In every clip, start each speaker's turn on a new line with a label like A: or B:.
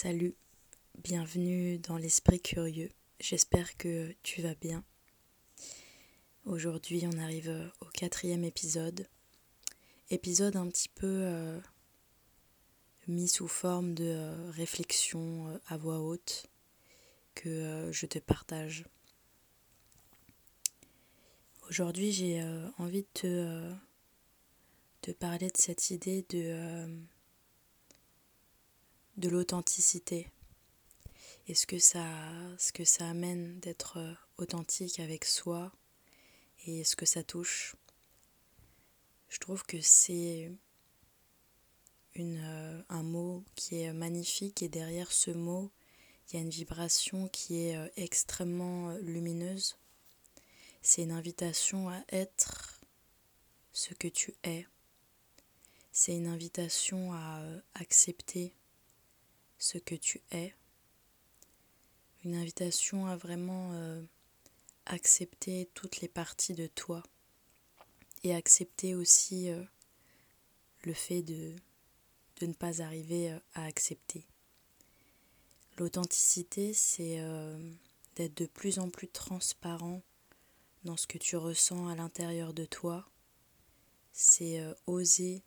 A: Salut, bienvenue dans l'esprit curieux. J'espère que tu vas bien. Aujourd'hui, on arrive au quatrième épisode. Épisode un petit peu euh, mis sous forme de euh, réflexion euh, à voix haute que je te partage. Aujourd'hui, j'ai envie de te, parler de cette idée de, de l'authenticité et ce que ça, ce amène d'être authentique avec soi et ce que ça touche? Je trouve que c'est euh, un mot qui est magnifique et derrière ce mot, il y a une vibration qui est euh, extrêmement euh, lumineuse. C'est une invitation à être ce que tu es. C'est une invitation à accepter ce que tu es. Une invitation à vraiment accepter toutes les parties de toi et accepter aussi euh, le fait de, de, ne pas arriver euh, à accepter. L'authenticité, c'est euh, d'être de plus en plus transparent dans ce que tu ressens à l'intérieur de toi. C'est oser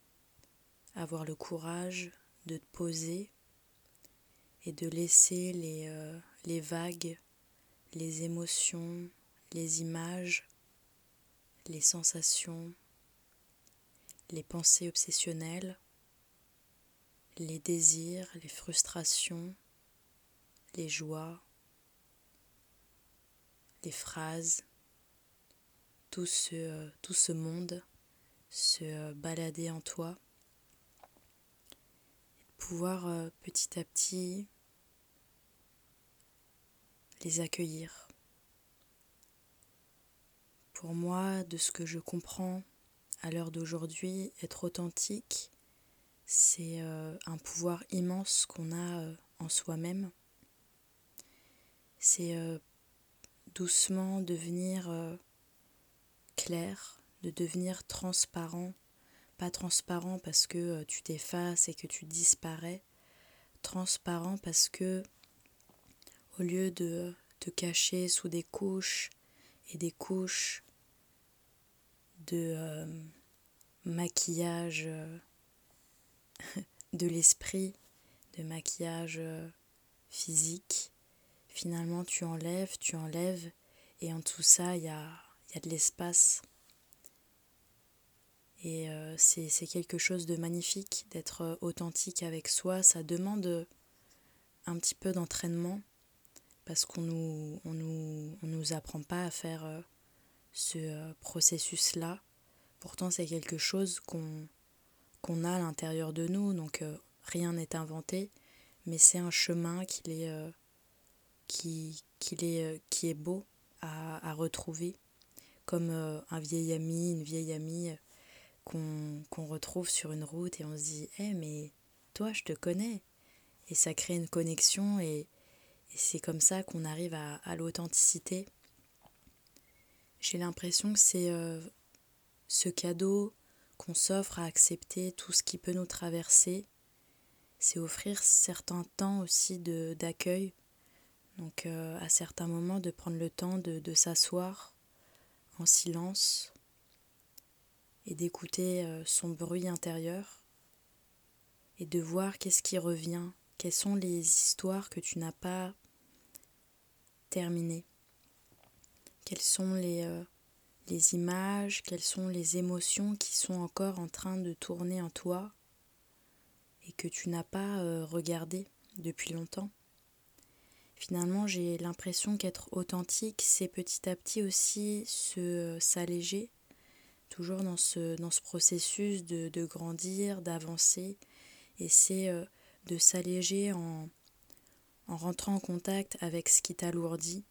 A: avoir le courage de te poser et de laisser les, les vagues, les émotions, les images, les sensations, les pensées obsessionnelles, les désirs, les frustrations, les joies, les phrases, tout ce, tout ce monde se balader en toi, pouvoir euh, petit à petit les accueillir. Pour moi, de ce que je comprends à l'heure d'aujourd'hui, être authentique, c'est euh, un pouvoir immense qu'on a euh, en soi-même. C'est doucement devenir clair, de devenir transparent. Pas transparent parce que tu t'effaces et que tu disparais. Transparent parce que au lieu de te cacher sous des couches et des couches de euh, maquillage euh, de l'esprit, de maquillage euh, physique. Finalement, tu enlèves, tu enlèves, et en tout ça, il y a, y a de l'espace. Et c'est quelque chose de magnifique d'être authentique avec soi. Ça demande un petit peu d'entraînement parce qu'on nous, on nous, on nous apprend pas à faire ce euh, processus-là. Pourtant, c'est quelque chose qu'on qu'on a à l'intérieur de nous, donc euh, rien n'est inventé, mais c'est un chemin qu'il est, euh, qui, est, qui est beau à, à retrouver, comme un vieil ami, une vieille amie qu'on retrouve sur une route et on se dit Eh, mais toi, je te connais. Et ça crée une connexion et, c'est comme ça qu'on arrive à, à l'authenticité. J'ai l'impression que c'est euh, ce cadeau qu'on s'offre à accepter tout ce qui peut nous traverser. C'est offrir certains temps aussi d'accueil. Donc euh, à certains moments de prendre le temps de, de s'asseoir en silence et d'écouter euh, son bruit intérieur et de voir qu'est-ce qui revient, quelles sont les histoires que tu n'as pas terminées quelles sont les, euh, les images, quelles sont les émotions qui sont encore en train de tourner en toi et que tu n'as pas euh, regardé depuis longtemps. Finalement, j'ai l'impression qu'être authentique, c'est petit à petit aussi se s'alléger, toujours dans ce, processus de, grandir, d'avancer, et c'est de s'alléger en, en rentrant en contact avec ce qui t'alourdit,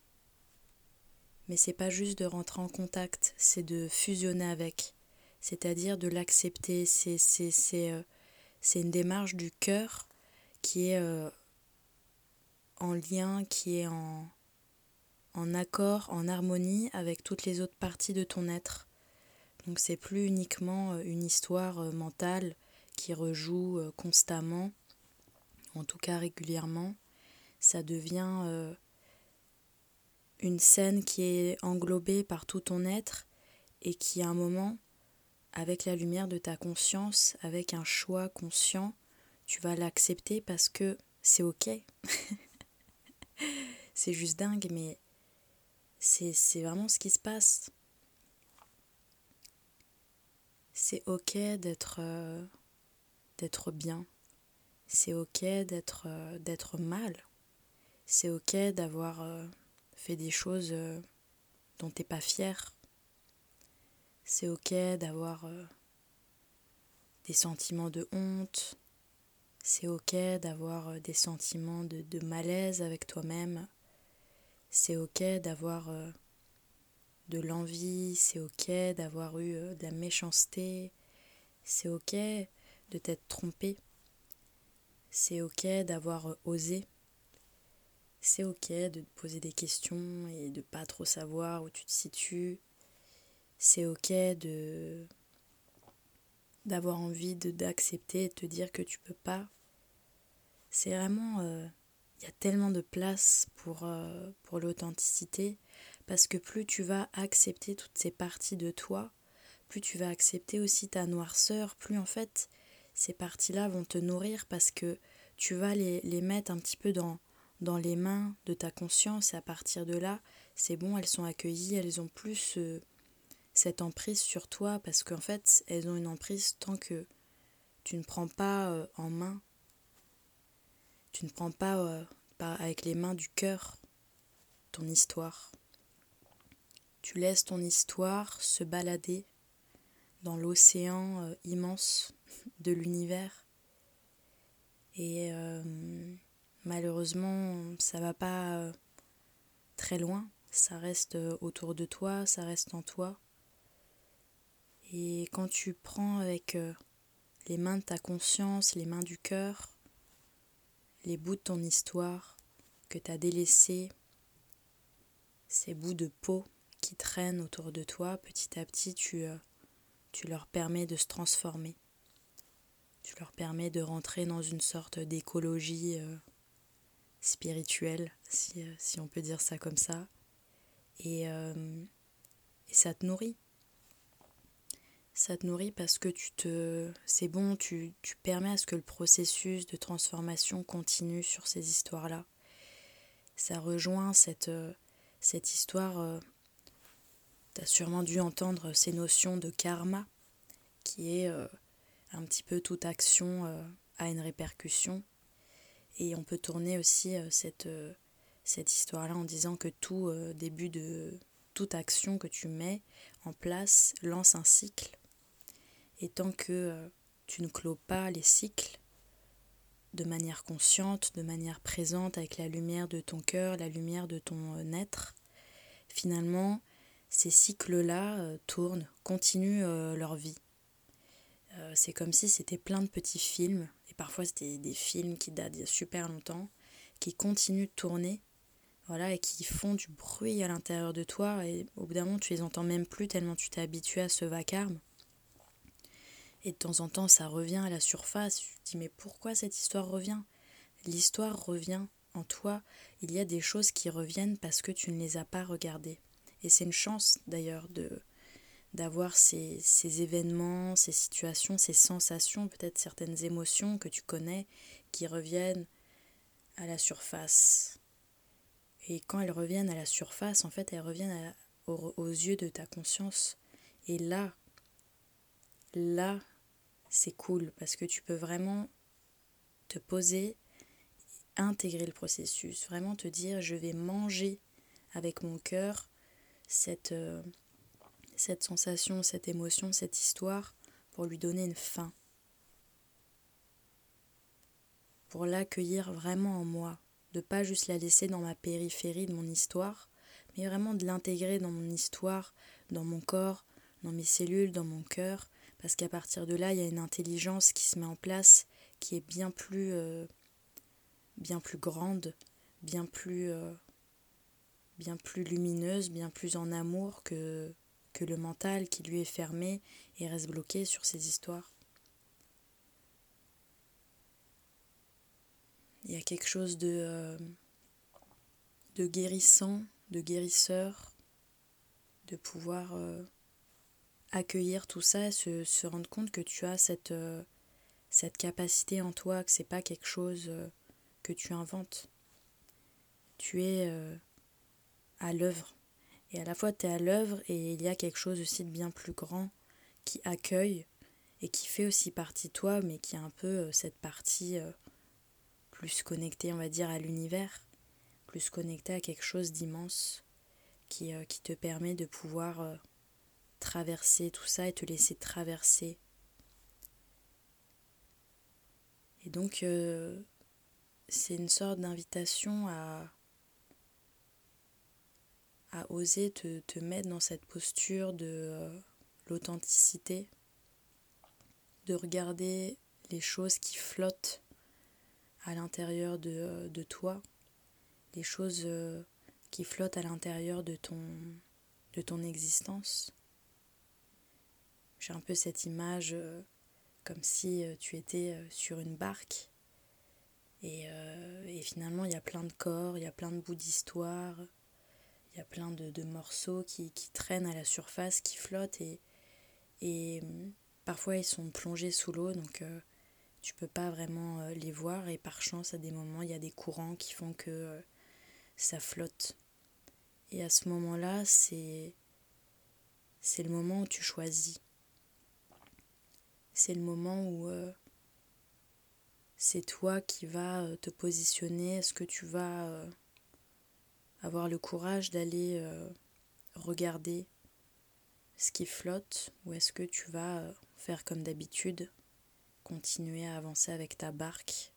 A: mais c'est pas juste de rentrer en contact, c'est de fusionner avec, c'est-à-dire de l'accepter. C'est, c'est, c'est, euh, c'est une démarche du cœur qui est euh, en lien, qui est en, en accord, en harmonie avec toutes les autres parties de ton être. Donc c'est plus uniquement euh, une histoire mentale qui rejoue constamment en tout cas régulièrement, ça devient euh, une scène qui est englobée par tout ton être et qui à un moment, avec la lumière de ta conscience, avec un choix conscient, tu vas l'accepter parce que c'est ok. c'est juste dingue, mais c'est vraiment ce qui se passe. C'est ok d'être euh, d'être bien. C'est ok d'être euh, d'être mal. C'est ok d'avoir euh, fait des choses dont t'es pas fier. C'est ok d'avoir des sentiments de honte. C'est ok d'avoir des sentiments de, de malaise avec toi-même. C'est ok d'avoir de l'envie, c'est ok d'avoir eu euh, de la méchanceté, c'est ok de t'être trompé, c'est ok d'avoir euh, osé, c'est ok de te poser des questions et de pas trop savoir où tu te situes, c'est ok de d'avoir envie de d'accepter et de te dire que tu peux pas. C'est vraiment il y a tellement de place pour, euh, pour l'authenticité, parce que plus tu vas accepter toutes ces parties de toi, plus tu vas accepter aussi ta noirceur, plus en fait ces parties-là vont te nourrir parce que tu vas les, mettre un petit peu dans, les mains de ta conscience et à partir de là, c'est bon, elles sont accueillies, elles ont plus euh, cette emprise sur toi parce qu'en fait, elles ont une emprise tant que tu ne prends pas euh, en main tu ne prends euh, pas avec les mains du cœur ton histoire. Tu laisses ton histoire se balader dans l'océan euh, immense de l'univers. Et euh, malheureusement, ça va pas très loin. Ça reste autour de toi, ça reste en toi. Et quand tu prends avec les mains de ta conscience, les mains du cœur, les bouts de ton histoire que tu as délaissés, ces bouts de peau qui traînent autour de toi, petit à petit, tu, euh, tu leur permets de se transformer. Tu leur permets de rentrer dans une sorte d'écologie euh, spirituelle, si, euh, si, on peut dire ça comme ça. Et, et ça te nourrit ça te nourrit parce que tu te c'est bon tu, tu permets à ce que le processus de transformation continue sur ces histoires là ça rejoint cette cette histoire tu as sûrement dû entendre ces notions de karma qui est euh, un petit peu toute action a une répercussion. Et on peut tourner aussi cette cette histoire là en disant que tout début de toute action que tu mets en place lance un cycle. Et tant que euh, tu ne clôt pas les cycles de manière consciente, de manière présente, avec la lumière de ton cœur, la lumière de ton euh, être, finalement, ces cycles-là euh, tournent, continuent leur vie. c'est comme si c'était plein de petits films, et parfois c'était des films qui datent d'il y a super longtemps, qui continuent de tourner, voilà, et qui font du bruit à l'intérieur de toi, et au bout d'un moment tu les entends même plus tellement tu t'es habitué à ce vacarme. Et de temps en temps, ça revient à la surface. Je dis, mais pourquoi cette histoire revient? L'histoire revient en toi. Il y a des choses qui reviennent parce que tu ne les as pas regardées. Et c'est une chance d'ailleurs de d'avoir ces, ces, événements, ces situations, ces sensations, peut-être certaines émotions que tu connais qui reviennent à la surface. Et quand elles reviennent à la surface, en fait, elles reviennent aux yeux de ta conscience. Et là, là, c'est cool parce que tu peux vraiment te poser, intégrer le processus, vraiment te dire je vais manger avec mon cœur cette, euh, cette sensation, cette émotion, cette histoire pour lui donner une fin. Pour l'accueillir vraiment en moi, de pas juste la laisser dans ma périphérie de mon histoire, mais vraiment de l'intégrer dans mon histoire, dans mon corps, dans mes cellules, dans mon cœur, parce qu'à partir de là, il y a une intelligence qui se met en place qui est bien plus, euh, bien plus grande, bien plus, euh, bien plus lumineuse, bien plus en amour que, le mental qui lui est fermé et reste bloqué sur ses histoires. il y a quelque chose de, euh, de guérissant, de guérisseur, de pouvoir euh, accueillir tout ça et se, se, rendre compte que tu as cette, euh, cette capacité en toi, que c'est pas quelque chose que tu inventes. Tu es à l'œuvre. Et à la fois tu es à l'œuvre et il y a quelque chose aussi de bien plus grand qui accueille et qui fait aussi partie de toi, mais qui a un peu cette partie plus connecté, on va dire, à l'univers, plus connecté à quelque chose d'immense qui, euh, qui te permet de pouvoir euh, traverser tout ça et te laisser traverser. Et donc, euh, c'est une sorte d'invitation à, à oser te, mettre dans cette posture de l'authenticité, de regarder les choses qui flottent à l'intérieur de, euh, toi, les choses euh, qui flottent à l'intérieur de ton, de ton existence. J'ai un peu cette image euh, comme si tu étais sur une barque et, et finalement il y a plein de corps, il y a plein de bouts d'histoire, il y a plein de, de morceaux qui, qui, traînent à la surface, qui flottent et, et parfois ils sont plongés sous l'eau donc tu peux pas vraiment euh, les voir et par chance à des moments il y a des courants qui font que euh, ça flotte. Et à ce moment-là, c'est c'est le moment où tu choisis. C'est le moment où euh, c'est toi qui vas te positionner. Est-ce que tu vas avoir le courage d'aller regarder ce qui flotte ou est-ce que tu vas faire comme d'habitude continuer à avancer avec ta barque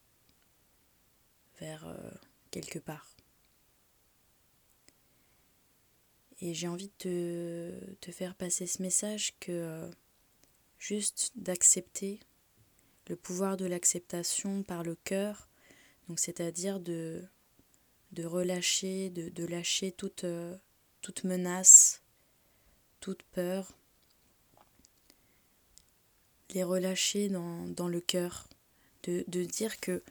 A: vers euh, quelque part? Et j'ai envie de te, faire passer ce message que euh, juste d'accepter le pouvoir de l'acceptation par le cœur, donc c'est-à-dire de, de relâcher, de, de lâcher toute, euh, toute menace, toute peur, les relâcher dans, dans le cœur, de, de, dire que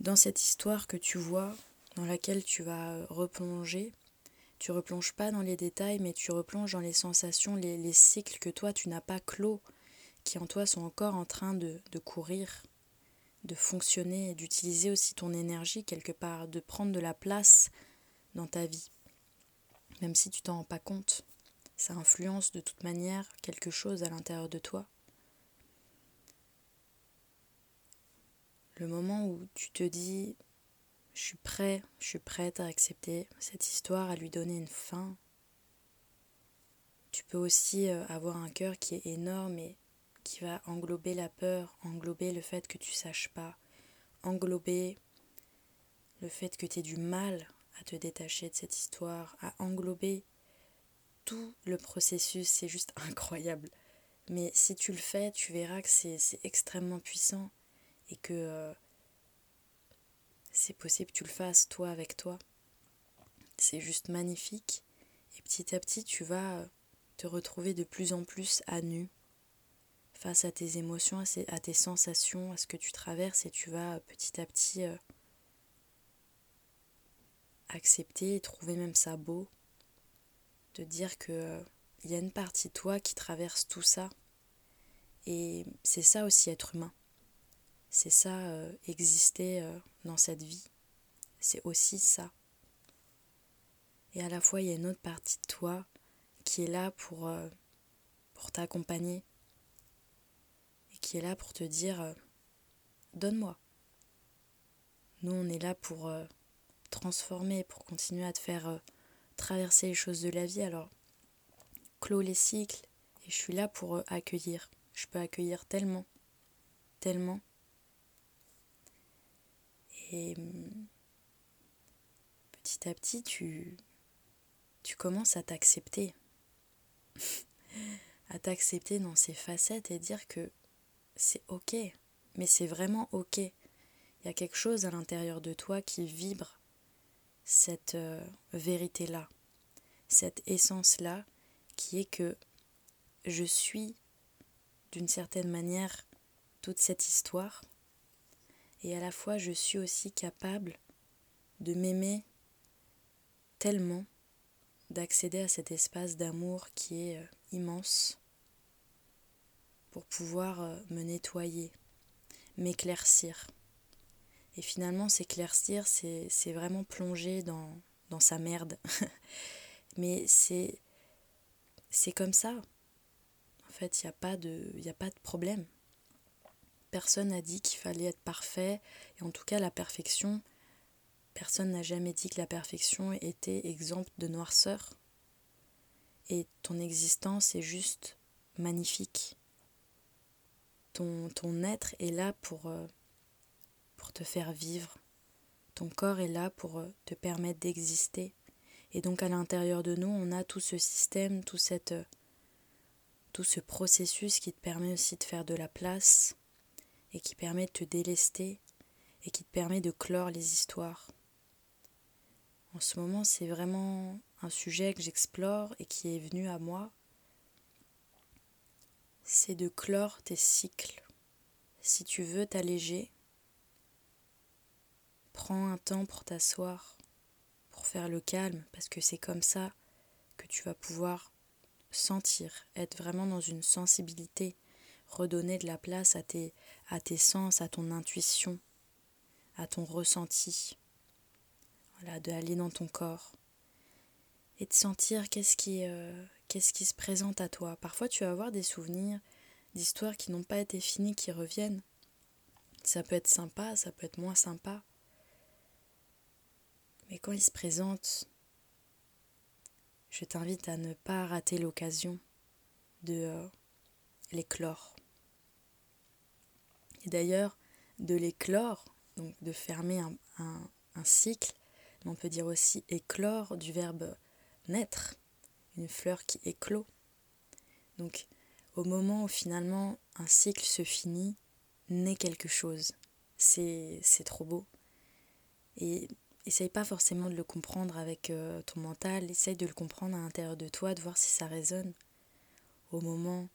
A: dans cette histoire que tu vois, dans laquelle tu vas replonger, tu replonges pas dans les détails, mais tu replonges dans les sensations, les, les cycles que toi tu n'as pas clos, qui en toi sont encore en train de, de courir, de fonctionner et d'utiliser aussi ton énergie quelque part, de prendre de la place dans ta vie, même si tu t'en rends pas compte. Ça influence de toute manière quelque chose à l'intérieur de toi. le moment où tu te dis je suis prêt, je suis prête à accepter cette histoire, à lui donner une fin. Tu peux aussi euh, avoir un cœur qui est énorme et qui va englober la peur, englober le fait que tu saches pas, englober le fait que tu aies du mal à te détacher de cette histoire, à englober tout le processus, c'est juste incroyable. Mais si tu le fais, tu verras que c'est extrêmement puissant et que euh, c'est possible que tu le fasses toi avec toi. C'est juste magnifique et petit à petit tu vas te retrouver de plus en plus à nu face à tes émotions, à tes sensations, à ce que tu traverses et tu vas petit à petit euh, accepter et trouver même ça beau de dire que euh, il y a une partie de toi qui traverse tout ça et c'est ça aussi être humain. C'est ça, euh, exister euh, dans cette vie. C'est aussi ça. Et à la fois, il y a une autre partie de toi qui est là euh, pour t'accompagner. Qui est là pour te dire, donne-moi. Nous, on est là pour transformer, pour continuer à te faire traverser les choses de la vie. Alors, clôt les cycles. Et je suis là pour accueillir. Je peux accueillir tellement, tellement. Et petit à petit, tu, tu commences à t'accepter. à t'accepter dans ces facettes et dire que c'est ok. Mais c'est vraiment ok. Il y a quelque chose à l'intérieur de toi qui vibre cette euh, vérité-là, cette essence-là, qui est que je suis d'une certaine manière toute cette histoire Et à la fois, je suis aussi capable de m'aimer tellement, d'accéder à cet espace d'amour qui est euh, immense, pour pouvoir euh, me nettoyer, m'éclaircir. Et finalement, s'éclaircir, c'est vraiment plonger dans, sa merde. Mais c'est comme ça. En fait, il n'y a, de, a pas de problème. Personne n'a dit qu'il fallait être parfait. Et en tout cas, la perfection, personne n'a jamais dit que la perfection était exempte de noirceur. Et ton existence est juste magnifique. Ton, ton être est là pour, euh, pour te faire vivre. Ton corps est là pour euh, te permettre d'exister. Et donc à l'intérieur de nous, on a tout ce système, tout, cette, tout ce processus qui te permet aussi de faire de la place et qui permet de te délester et qui te permet de clore les histoires. En ce moment, c'est vraiment un sujet que j'explore et qui est venu à moi. C'est de clore tes cycles. Si tu veux t'alléger, prends un temps pour t'asseoir pour faire le calme, parce que c'est comme ça que tu vas pouvoir sentir, être vraiment dans une sensibilité, redonner de la place à tes, sens, à ton intuition, à ton ressenti. Voilà, d'aller dans ton corps et de sentir qu'est-ce qui, euh, qu'est-ce qui se présente à toi. Parfois, tu vas avoir des souvenirs d'histoires qui n'ont pas été finies qui reviennent. Ça peut être sympa, ça peut être moins sympa. Mais quand il se présente, je t'invite à ne pas rater l'occasion de euh, l'éclore. Et d'ailleurs, de l'éclore, donc de fermer un, un cycle, on peut dire aussi éclore du verbe naître, une fleur qui éclot. Donc au moment où finalement un cycle se finit, naît quelque chose. C'est trop beau. Et essaye pas forcément de le comprendre avec euh, ton mental, essaye de le comprendre à l'intérieur de toi, de voir si ça résonne au moment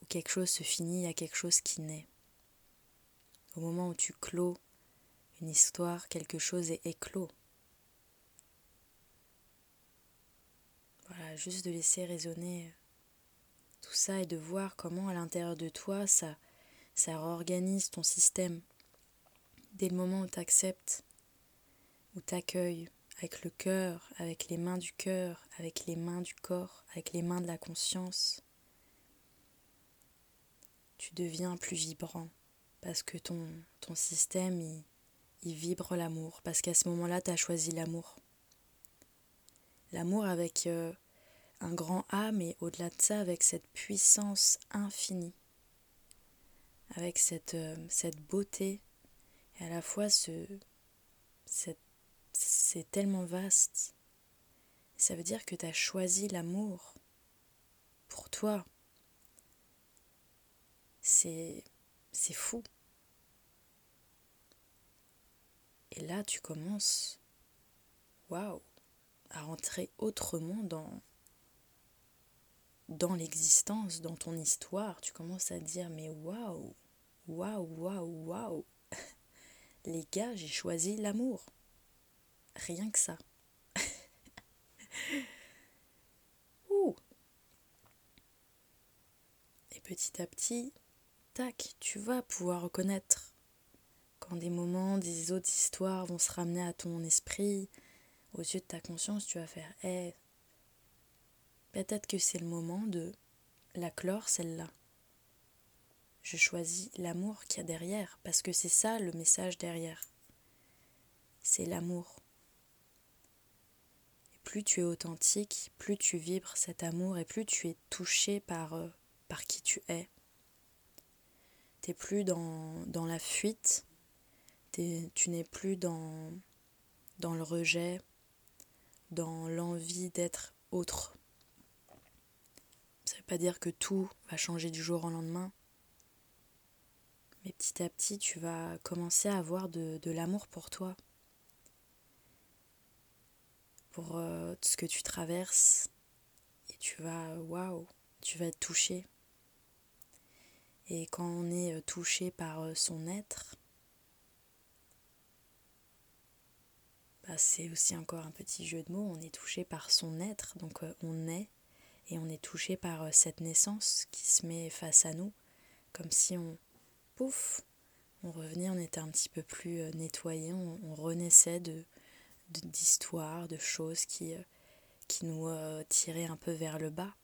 A: où quelque chose se finit, il y a quelque chose qui naît. Au moment où tu clos une histoire, quelque chose est éclos. Juste de laisser résonner tout ça et de voir comment à l'intérieur de toi ça, ça réorganise ton système dès le moment où tu acceptes, où tu accueilles avec le cœur, avec les mains du cœur, avec les mains du corps, avec les mains de la conscience, tu deviens plus vibrant parce que ton, système, il, il vibre l'amour, parce qu'à ce moment-là, tu as choisi l'amour. L'amour avec euh, un grand A, mais au-delà de ça, avec cette puissance infinie, avec cette, euh, beauté et à la fois, ce, c'est tellement vaste. Ça veut dire que tu as choisi l'amour pour toi. C'est c'est fou. Et là, tu commences, waouh, à rentrer autrement dans, dans l'existence, dans ton histoire. Tu commences à dire, mais waouh, waouh, waouh, waouh. Les gars, j'ai choisi l'amour. Rien que ça. Ouh. Et petit à petit, tac, tu vas pouvoir reconnaître quand des moments, des autres histoires vont se ramener à ton esprit, aux yeux de ta conscience, tu vas faire Eh, peut-être que c'est le moment de la clore celle-là je choisis l'amour qu'il y a derrière, parce que c'est ça le message derrière. C'est l'amour. Et plus tu es authentique, plus tu vibres cet amour et plus tu es touché par, euh, qui tu es. T'es plus dans, la fuite, tu n'es plus dans le rejet, dans l'envie d'être autre. Dire que tout va changer du jour au lendemain, mais petit à petit, tu vas commencer à avoir de, l'amour pour toi, pour euh, ce que tu traverses. Et tu vas, waouh, tu vas être touché. Et quand on est touché par son être, bah, c'est aussi encore un petit jeu de mots, on est touché par son être, donc on est, et on est touché par cette naissance qui se met face à nous, comme si on, pouf, on revenait, on était un petit peu plus euh, nettoyé, on, renaissait de d'histoires, de, choses qui, euh, qui nous euh, tiraient un peu vers le bas.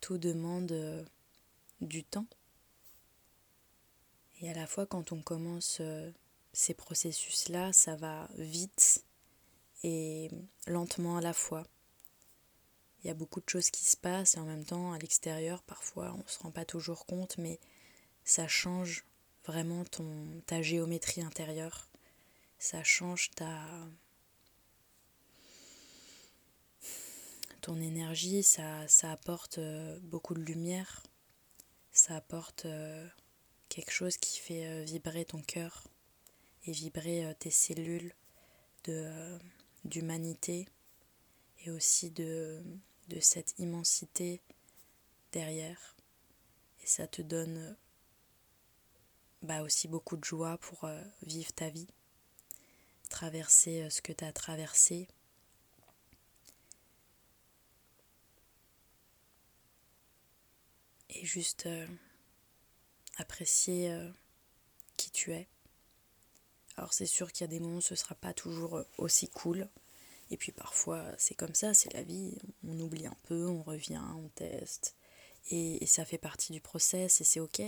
A: Tout demande du temps. Et à la fois quand on commence ces processus-là, ça va vite et lentement à la fois. Il y a beaucoup de choses qui se passent et en même temps, à l'extérieur, parfois, on ne se rend pas toujours compte, mais ça change vraiment ta géométrie intérieure. Ça change ta. ton énergie, ça, ça apporte euh, beaucoup de lumière, ça apporte euh, quelque chose qui fait euh, vibrer ton cœur et vibrer tes cellules de d'humanité et aussi de, cette immensité derrière. Et ça te donne bah, aussi beaucoup de joie pour euh, vivre ta vie, traverser euh, ce que tu as traversé. Et juste euh, apprécier qui tu es. Alors c'est sûr qu'il y a des moments où ce ne sera pas toujours aussi cool. Et puis parfois, c'est comme ça, c'est la vie. On oublie un peu, on revient, on teste. Et, ça fait partie du process et c'est ok.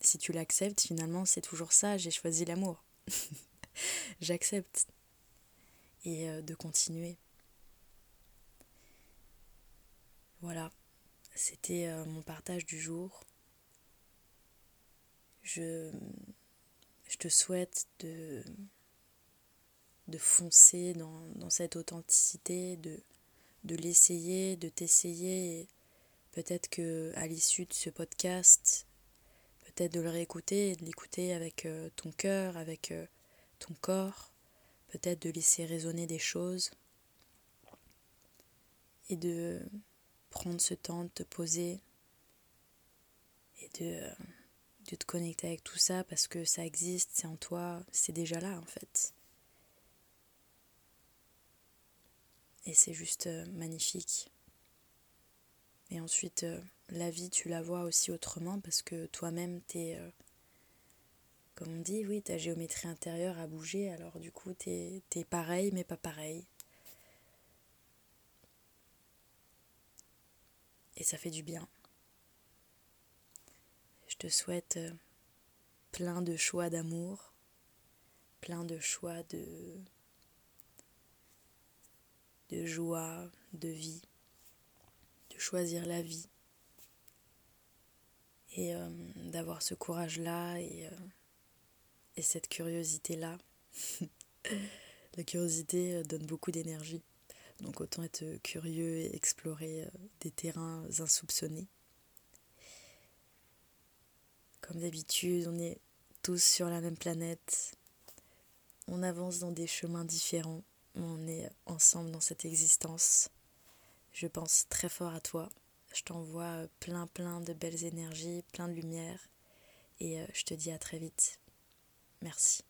A: Si tu l'acceptes, finalement, c'est toujours ça, j'ai choisi l'amour. J'accepte. Et euh, de continuer. Voilà, c'était euh, mon partage du jour. Je, je te souhaite de de foncer dans, cette authenticité, de, de l'essayer, de t'essayer. Peut-être que à l'issue de ce podcast, peut-être de le réécouter, de l'écouter avec euh, ton cœur, avec euh, ton corps, peut-être de laisser résonner des choses. Et de prendre ce temps de te poser. Et de, de te connecter avec tout ça parce que ça existe, c'est en toi, c'est déjà là en fait. Et c'est juste euh, magnifique. Et ensuite, euh, la vie, tu la vois aussi autrement parce que toi-même, t'es. Euh, comme on dit, oui, ta géométrie intérieure a bougé, alors du coup, t'es es pareil, mais pas pareil. Et ça fait du bien. Je te souhaite plein de choix d'amour, plein de choix de joie, de vie, de choisir la vie et euh, d'avoir ce courage-là et, euh, et, cette curiosité-là. la curiosité euh, donne beaucoup d'énergie, donc autant être curieux et explorer des terrains insoupçonnés. Comme d'habitude, on est tous sur la même planète, on avance dans des chemins différents on est ensemble dans cette existence. Je pense très fort à toi. Je t'envoie plein plein de belles énergies, plein de lumière. Et euh, je te dis à très vite. Merci.